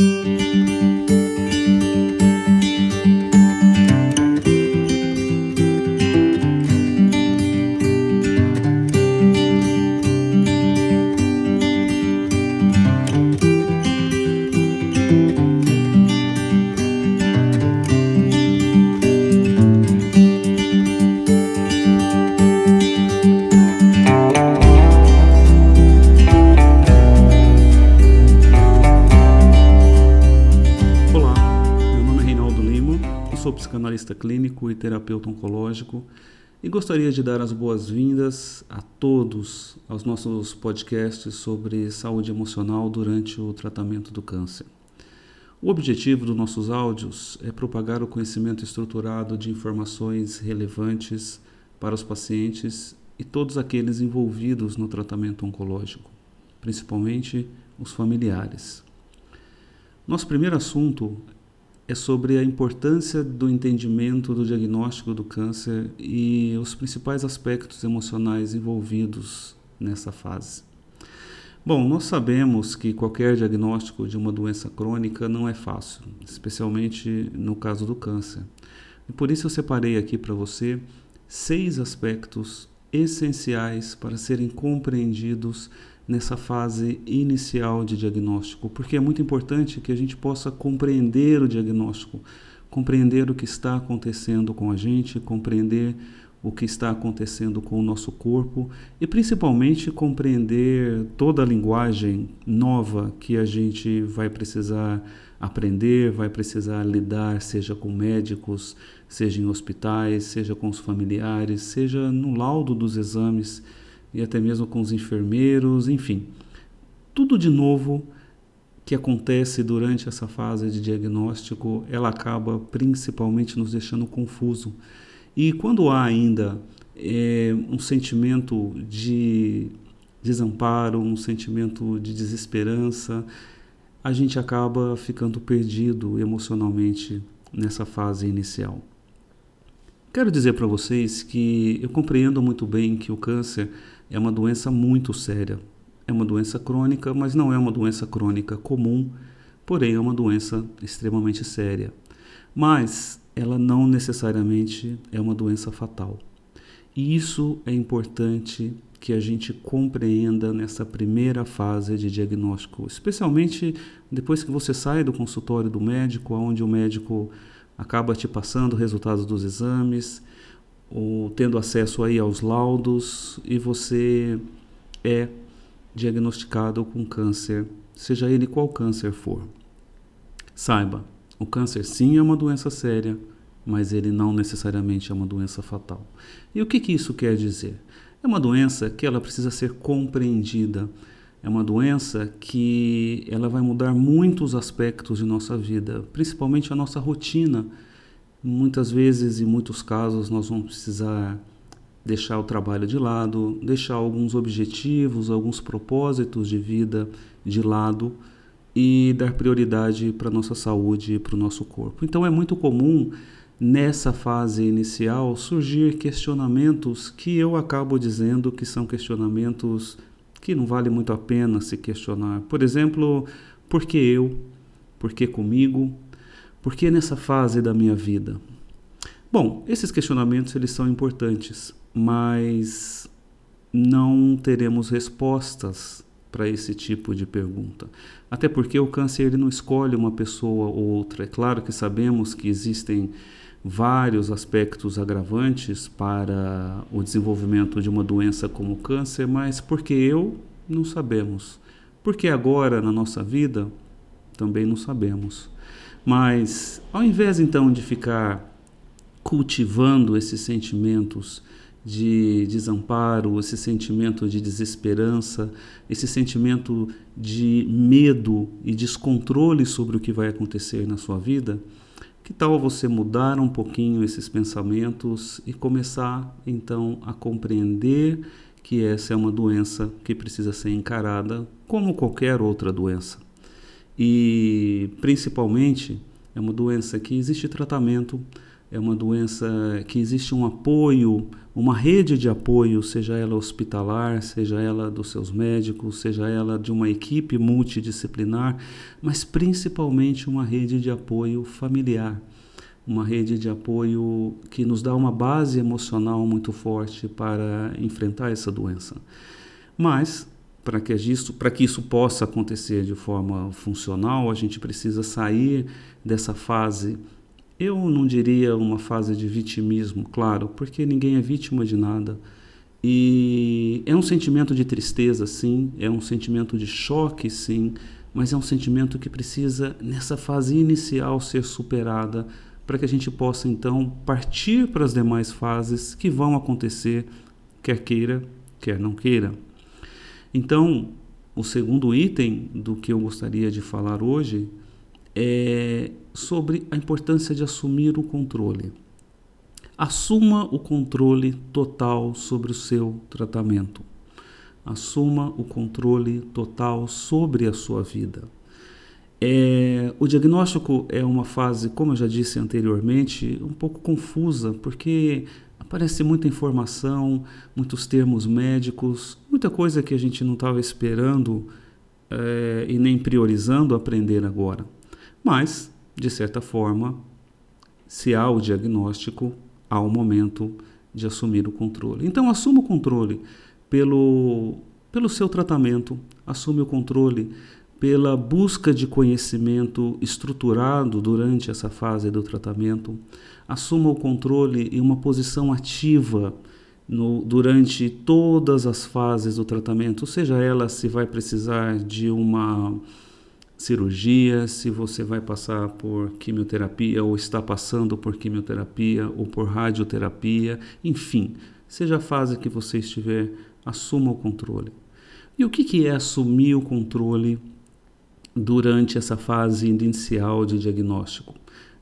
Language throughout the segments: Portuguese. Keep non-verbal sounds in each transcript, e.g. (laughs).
psicanalista terapeuta oncológico, e gostaria de dar as boas-vindas a todos aos nossos podcasts sobre saúde emocional durante o tratamento do câncer. O objetivo dos nossos áudios é propagar o conhecimento estruturado de informações relevantes para os pacientes e todos aqueles envolvidos no tratamento oncológico, principalmente os familiares. Nosso primeiro assunto é sobre a importância do entendimento do diagnóstico do câncer e os principais aspectos emocionais envolvidos nessa fase. Bom, nós sabemos que qualquer diagnóstico de uma doença crônica não é fácil, especialmente no caso do câncer. E por isso eu separei aqui para você seis aspectos essenciais para serem compreendidos nessa fase inicial de diagnóstico, porque é muito importante que a gente possa compreender o diagnóstico, compreender o que está acontecendo com a gente, compreender o que está acontecendo com o nosso corpo e principalmente compreender toda a linguagem nova que a gente vai precisar aprender, vai precisar lidar, seja com médicos, seja em hospitais, seja com os familiares, seja no laudo dos exames e até mesmo com os enfermeiros, enfim. Tudo de novo que acontece durante essa fase de diagnóstico, ela acaba principalmente nos deixando confuso. E quando há ainda é, um sentimento de desamparo, um sentimento de desesperança, a gente acaba ficando perdido emocionalmente nessa fase inicial. Quero dizer para vocês que eu compreendo muito bem que o câncer é uma doença muito séria. É uma doença crônica, mas não é uma doença crônica comum, porém é uma doença extremamente séria. Mas ela não necessariamente é uma doença fatal. E isso é importante que a gente compreenda nessa primeira fase de diagnóstico, especialmente depois que você sai do consultório do médico, onde o médico acaba te passando resultados dos exames, ou tendo acesso aí aos laudos e você é diagnosticado com câncer, seja ele qual câncer for. Saiba, o câncer sim é uma doença séria, mas ele não necessariamente é uma doença fatal. E o que, que isso quer dizer? É uma doença que ela precisa ser compreendida. É uma doença que ela vai mudar muitos aspectos de nossa vida, principalmente a nossa rotina Muitas vezes, em muitos casos, nós vamos precisar deixar o trabalho de lado, deixar alguns objetivos, alguns propósitos de vida de lado e dar prioridade para a nossa saúde e para o nosso corpo. Então é muito comum nessa fase inicial surgir questionamentos que eu acabo dizendo que são questionamentos que não vale muito a pena se questionar. Por exemplo, por que eu? Por que comigo? Por que nessa fase da minha vida? Bom, esses questionamentos eles são importantes, mas não teremos respostas para esse tipo de pergunta. Até porque o câncer ele não escolhe uma pessoa ou outra. É claro que sabemos que existem vários aspectos agravantes para o desenvolvimento de uma doença como o câncer, mas porque eu não sabemos. Porque agora na nossa vida também não sabemos. Mas ao invés então de ficar cultivando esses sentimentos de desamparo, esse sentimento de desesperança, esse sentimento de medo e descontrole sobre o que vai acontecer na sua vida, que tal você mudar um pouquinho esses pensamentos e começar então a compreender que essa é uma doença que precisa ser encarada como qualquer outra doença? E principalmente é uma doença que existe tratamento, é uma doença que existe um apoio, uma rede de apoio, seja ela hospitalar, seja ela dos seus médicos, seja ela de uma equipe multidisciplinar, mas principalmente uma rede de apoio familiar, uma rede de apoio que nos dá uma base emocional muito forte para enfrentar essa doença. Mas para que isso, para que isso possa acontecer de forma funcional, a gente precisa sair dessa fase eu não diria uma fase de vitimismo, claro, porque ninguém é vítima de nada. E é um sentimento de tristeza, sim, é um sentimento de choque, sim, mas é um sentimento que precisa, nessa fase inicial, ser superada para que a gente possa então partir para as demais fases que vão acontecer, quer queira, quer não queira. Então, o segundo item do que eu gostaria de falar hoje é sobre a importância de assumir o controle. Assuma o controle total sobre o seu tratamento. Assuma o controle total sobre a sua vida. É, o diagnóstico é uma fase, como eu já disse anteriormente, um pouco confusa, porque aparece muita informação, muitos termos médicos, muita coisa que a gente não estava esperando é, e nem priorizando aprender agora. Mas, de certa forma, se há o diagnóstico, há o momento de assumir o controle. Então, assuma o controle pelo, pelo seu tratamento, assume o controle pela busca de conhecimento estruturado durante essa fase do tratamento, assuma o controle em uma posição ativa no, durante todas as fases do tratamento, seja ela se vai precisar de uma cirurgia, se você vai passar por quimioterapia ou está passando por quimioterapia ou por radioterapia, enfim, seja a fase que você estiver, assuma o controle. E o que, que é assumir o controle durante essa fase inicial de diagnóstico?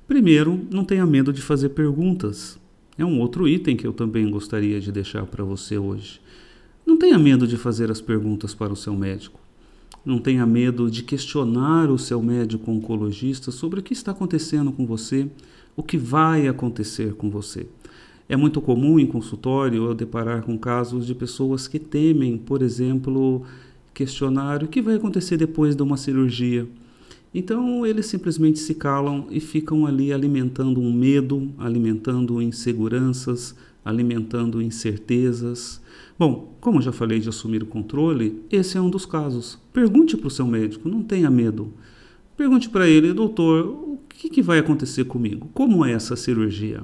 Primeiro, não tenha medo de fazer perguntas. É um outro item que eu também gostaria de deixar para você hoje. Não tenha medo de fazer as perguntas para o seu médico. Não tenha medo de questionar o seu médico oncologista sobre o que está acontecendo com você, o que vai acontecer com você. É muito comum em consultório eu deparar com casos de pessoas que temem, por exemplo, questionar o que vai acontecer depois de uma cirurgia. Então eles simplesmente se calam e ficam ali alimentando um medo, alimentando inseguranças, alimentando incertezas. Bom, como já falei de assumir o controle, esse é um dos casos. Pergunte para o seu médico, não tenha medo. Pergunte para ele, doutor, o que, que, vai acontecer comigo? Como é essa cirurgia?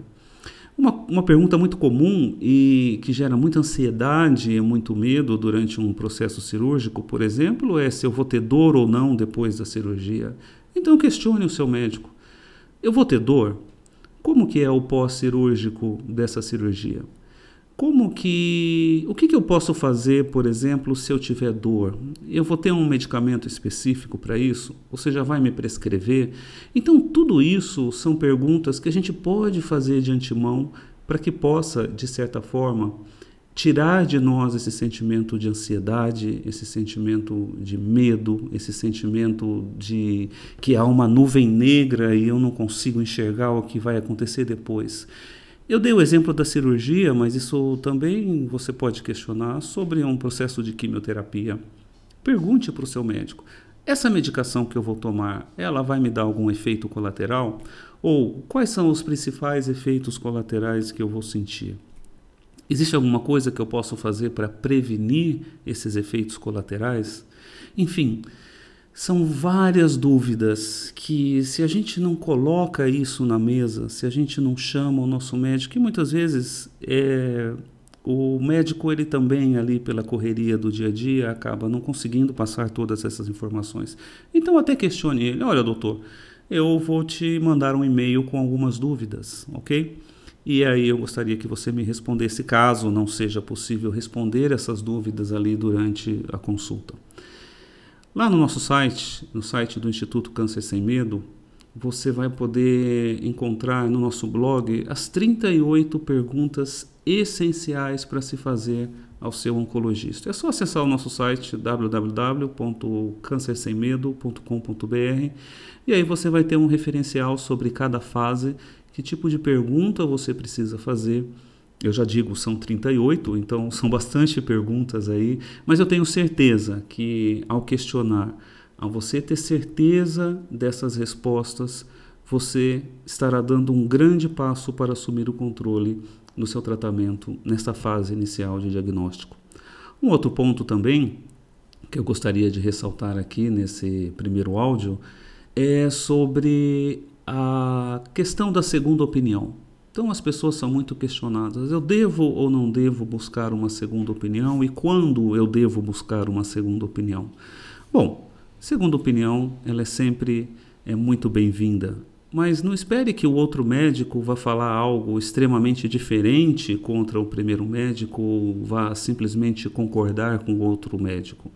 Uma, uma pergunta muito comum e que gera muita ansiedade e muito medo durante um processo cirúrgico, por exemplo, é se eu vou ter dor ou não depois da cirurgia. Então questione o seu médico. Eu vou ter dor? Como que é o pós-cirúrgico dessa cirurgia? Como que. O que, que eu posso fazer, por exemplo, se eu tiver dor? Eu vou ter um medicamento específico para isso? Você já vai me prescrever? Então, tudo isso são perguntas que a gente pode fazer de antemão para que possa, de certa forma, tirar de nós esse sentimento de ansiedade, esse sentimento de medo, esse sentimento de que há uma nuvem negra e eu não consigo enxergar o que vai acontecer depois. Eu dei o exemplo da cirurgia, mas isso também você pode questionar sobre um processo de quimioterapia. Pergunte para o seu médico: essa medicação que eu vou tomar, ela vai me dar algum efeito colateral? Ou quais são os principais efeitos colaterais que eu vou sentir? Existe alguma coisa que eu possa fazer para prevenir esses efeitos colaterais? Enfim, são várias dúvidas que, se a gente não coloca isso na mesa, se a gente não chama o nosso médico, que muitas vezes é, o médico ele também ali pela correria do dia a dia acaba não conseguindo passar todas essas informações. Então até questione ele, olha doutor, eu vou te mandar um e-mail com algumas dúvidas, ok? E aí eu gostaria que você me respondesse, caso não seja possível responder essas dúvidas ali durante a consulta. Lá no nosso site, no site do Instituto Câncer Sem Medo, você vai poder encontrar no nosso blog as 38 perguntas essenciais para se fazer ao seu oncologista. É só acessar o nosso site www.cancersemmedo.com.br e aí você vai ter um referencial sobre cada fase que tipo de pergunta você precisa fazer. Eu já digo, são 38, então (laughs) são bastante perguntas aí, mas eu tenho certeza que ao questionar, ao você ter certeza dessas respostas, você estará dando um grande passo para assumir o controle no seu tratamento nesta fase inicial de diagnóstico. Um outro ponto também que eu gostaria de ressaltar aqui nesse primeiro áudio é sobre a questão da segunda opinião. Então as pessoas são muito questionadas: eu devo ou não devo buscar uma segunda opinião e quando eu devo buscar uma segunda opinião? Bom, segunda opinião ela é sempre é muito bem-vinda. Mas não espere que o outro médico vá falar algo extremamente diferente contra o primeiro médico ou vá simplesmente concordar com o outro médico.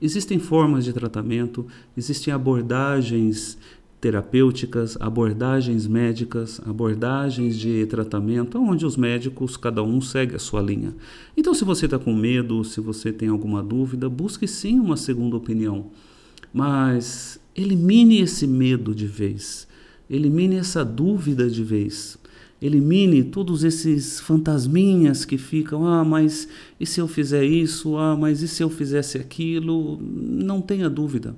Existem formas de tratamento, existem abordagens terapêuticas, abordagens médicas, abordagens de tratamento, onde os médicos, cada um segue a sua linha. Então, se você está com medo, se você tem alguma dúvida, busque sim uma segunda opinião. Mas elimine esse medo de vez. Elimine essa dúvida de vez. Elimine todos esses fantasminhas que ficam, ah, mas e se eu fizer isso? Ah, mas e se eu fizesse aquilo? Não tenha dúvida.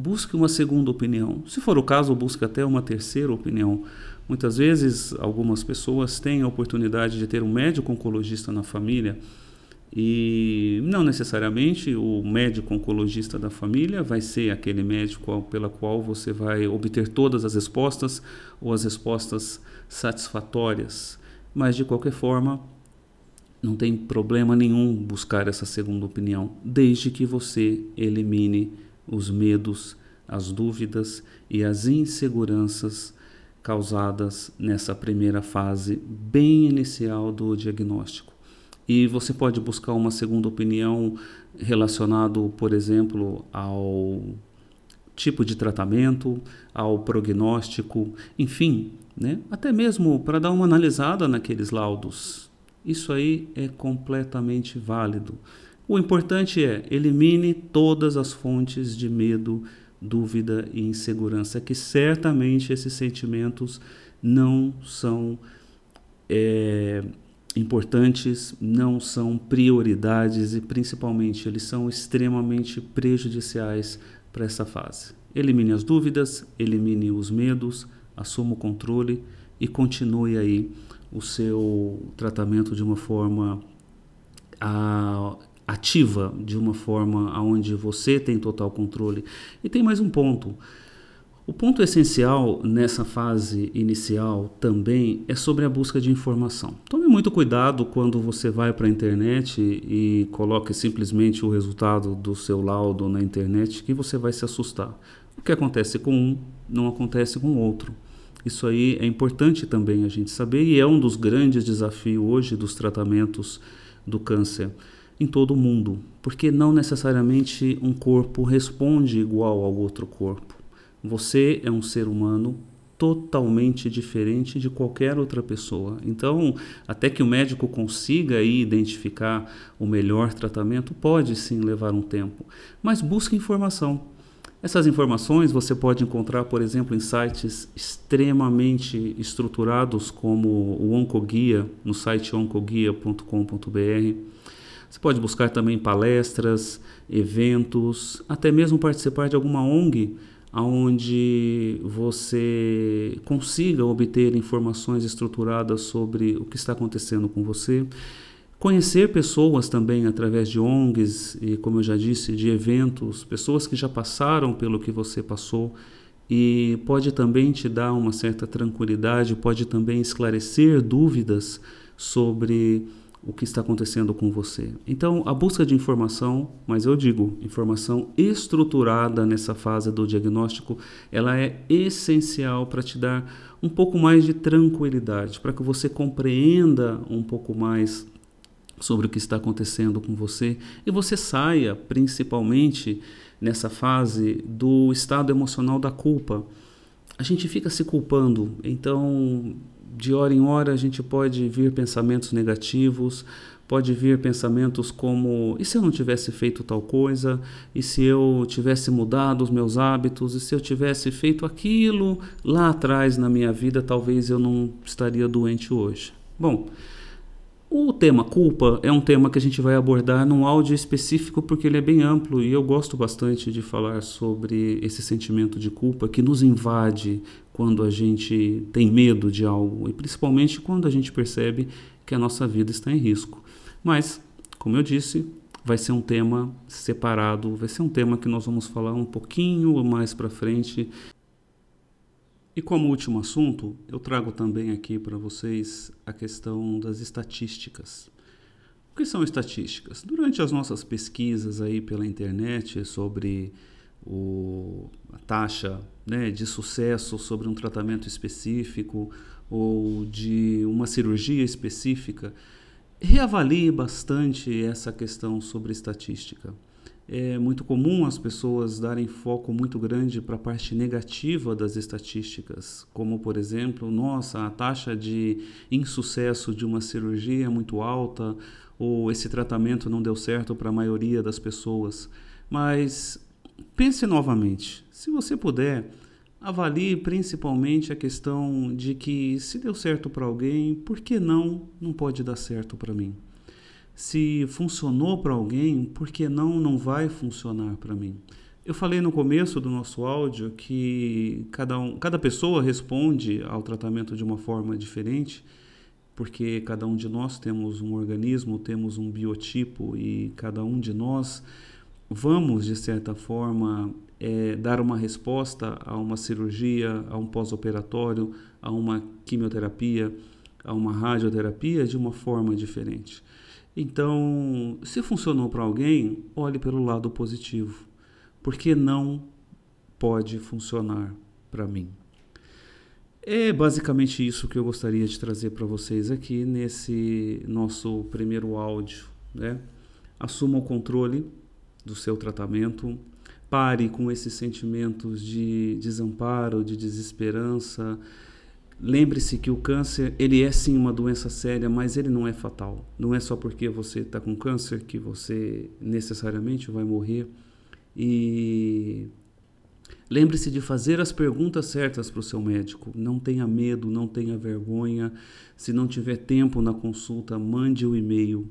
Busque uma segunda opinião. Se for o caso, busque até uma terceira opinião. Muitas vezes, algumas pessoas têm a oportunidade de ter um médico oncologista na família e não necessariamente o médico oncologista da família vai ser aquele médico pela qual você vai obter todas as respostas ou as respostas satisfatórias. Mas de qualquer forma, não tem problema nenhum buscar essa segunda opinião, desde que você elimine os medos, as dúvidas e as inseguranças causadas nessa primeira fase bem inicial do diagnóstico. E você pode buscar uma segunda opinião relacionado, por exemplo, ao tipo de tratamento, ao prognóstico, enfim, né? até mesmo para dar uma analisada naqueles laudos. Isso aí é completamente válido. O importante é elimine todas as fontes de medo, dúvida e insegurança, que certamente esses sentimentos não são é, importantes, não são prioridades e principalmente eles são extremamente prejudiciais para essa fase. Elimine as dúvidas, elimine os medos, assuma o controle e continue aí o seu tratamento de uma forma a, ativa, de uma forma onde você tem total controle. E tem mais um ponto. O ponto essencial nessa fase inicial também é sobre a busca de informação. Tome muito cuidado quando você vai para a internet e coloque simplesmente o resultado do seu laudo na internet, que você vai se assustar. O que acontece com um não acontece com o outro. Isso aí é importante também a gente saber e é um dos grandes desafios hoje dos tratamentos do câncer em todo o mundo, porque não necessariamente um corpo responde igual ao outro corpo. Você é um ser humano totalmente diferente de qualquer outra pessoa. Então, até que o médico consiga aí identificar o melhor tratamento, pode sim levar um tempo, mas busque informação. Essas informações você pode encontrar, por exemplo, em sites extremamente estruturados como o Oncoguia, no site oncoguia.com.br. Você pode buscar também palestras, eventos, até mesmo participar de alguma ONG onde você consiga obter informações estruturadas sobre o que está acontecendo com você. Conhecer pessoas também através de ONGs e, como eu já disse, de eventos, pessoas que já passaram pelo que você passou e pode também te dar uma certa tranquilidade, pode também esclarecer dúvidas sobre o que está acontecendo com você. Então, a busca de informação, mas eu digo, informação estruturada nessa fase do diagnóstico, ela é essencial para te dar um pouco mais de tranquilidade, para que você compreenda um pouco mais sobre o que está acontecendo com você e você saia, principalmente nessa fase, do estado emocional da culpa. A gente fica se culpando, então de hora em hora a gente pode vir pensamentos negativos, pode vir pensamentos como: e se eu não tivesse feito tal coisa? E se eu tivesse mudado os meus hábitos? E se eu tivesse feito aquilo lá atrás na minha vida, talvez eu não estaria doente hoje. Bom, o tema culpa é um tema que a gente vai abordar num áudio específico porque ele é bem amplo e eu gosto bastante de falar sobre esse sentimento de culpa que nos invade quando a gente tem medo de algo e principalmente quando a gente percebe que a nossa vida está em risco. Mas, como eu disse, vai ser um tema separado, vai ser um tema que nós vamos falar um pouquinho mais para frente. E como último assunto, eu trago também aqui para vocês a questão das estatísticas. O que são estatísticas? Durante as nossas pesquisas aí pela internet sobre o, a taxa né, de sucesso sobre um tratamento específico ou de uma cirurgia específica, reavalie bastante essa questão sobre estatística. É muito comum as pessoas darem foco muito grande para a parte negativa das estatísticas, como por exemplo, nossa, a taxa de insucesso de uma cirurgia é muito alta, ou esse tratamento não deu certo para a maioria das pessoas. Mas pense novamente, se você puder, avalie principalmente a questão de que se deu certo para alguém, por que não não pode dar certo para mim? Se funcionou para alguém, por que não não vai funcionar para mim? Eu falei no começo do nosso áudio que cada, um, cada pessoa responde ao tratamento de uma forma diferente, porque cada um de nós temos um organismo, temos um biotipo e cada um de nós vamos, de certa forma, é, dar uma resposta a uma cirurgia, a um pós-operatório, a uma quimioterapia, a uma radioterapia de uma forma diferente. Então, se funcionou para alguém, olhe pelo lado positivo. Porque não pode funcionar para mim? É basicamente isso que eu gostaria de trazer para vocês aqui nesse nosso primeiro áudio. Né? Assuma o controle do seu tratamento, Pare com esses sentimentos de desamparo, de desesperança. Lembre-se que o câncer, ele é sim uma doença séria, mas ele não é fatal. Não é só porque você está com câncer que você necessariamente vai morrer. E lembre-se de fazer as perguntas certas para o seu médico. Não tenha medo, não tenha vergonha. Se não tiver tempo na consulta, mande o um e-mail.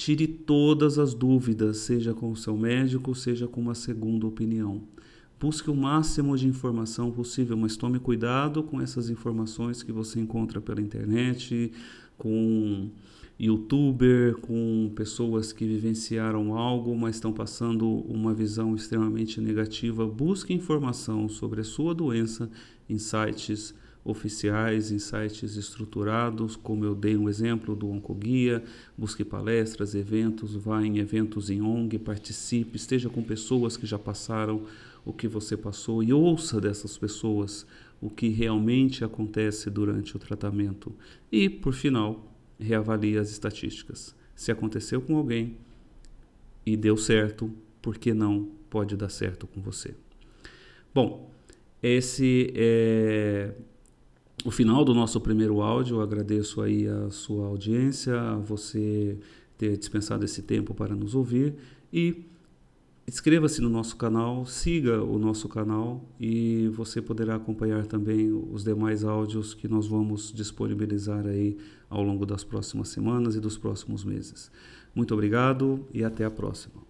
Tire todas as dúvidas, seja com o seu médico, seja com uma segunda opinião. Busque o máximo de informação possível, mas tome cuidado com essas informações que você encontra pela internet, com youtuber, com pessoas que vivenciaram algo, mas estão passando uma visão extremamente negativa. Busque informação sobre a sua doença em sites oficiais, em sites estruturados, como eu dei um exemplo do Oncoguia, busque palestras, eventos, vá em eventos em ONG, participe, esteja com pessoas que já passaram o que você passou e ouça dessas pessoas o que realmente acontece durante o tratamento. E, por final, reavalie as estatísticas. Se aconteceu com alguém e deu certo, por que não pode dar certo com você? Bom, esse é o final do nosso primeiro áudio. Eu agradeço aí a sua audiência, a você ter dispensado esse tempo para nos ouvir e inscreva-se no nosso canal, siga o nosso canal e você poderá acompanhar também os demais áudios que nós vamos disponibilizar aí ao longo das próximas semanas e dos próximos meses. Muito obrigado e até a próxima.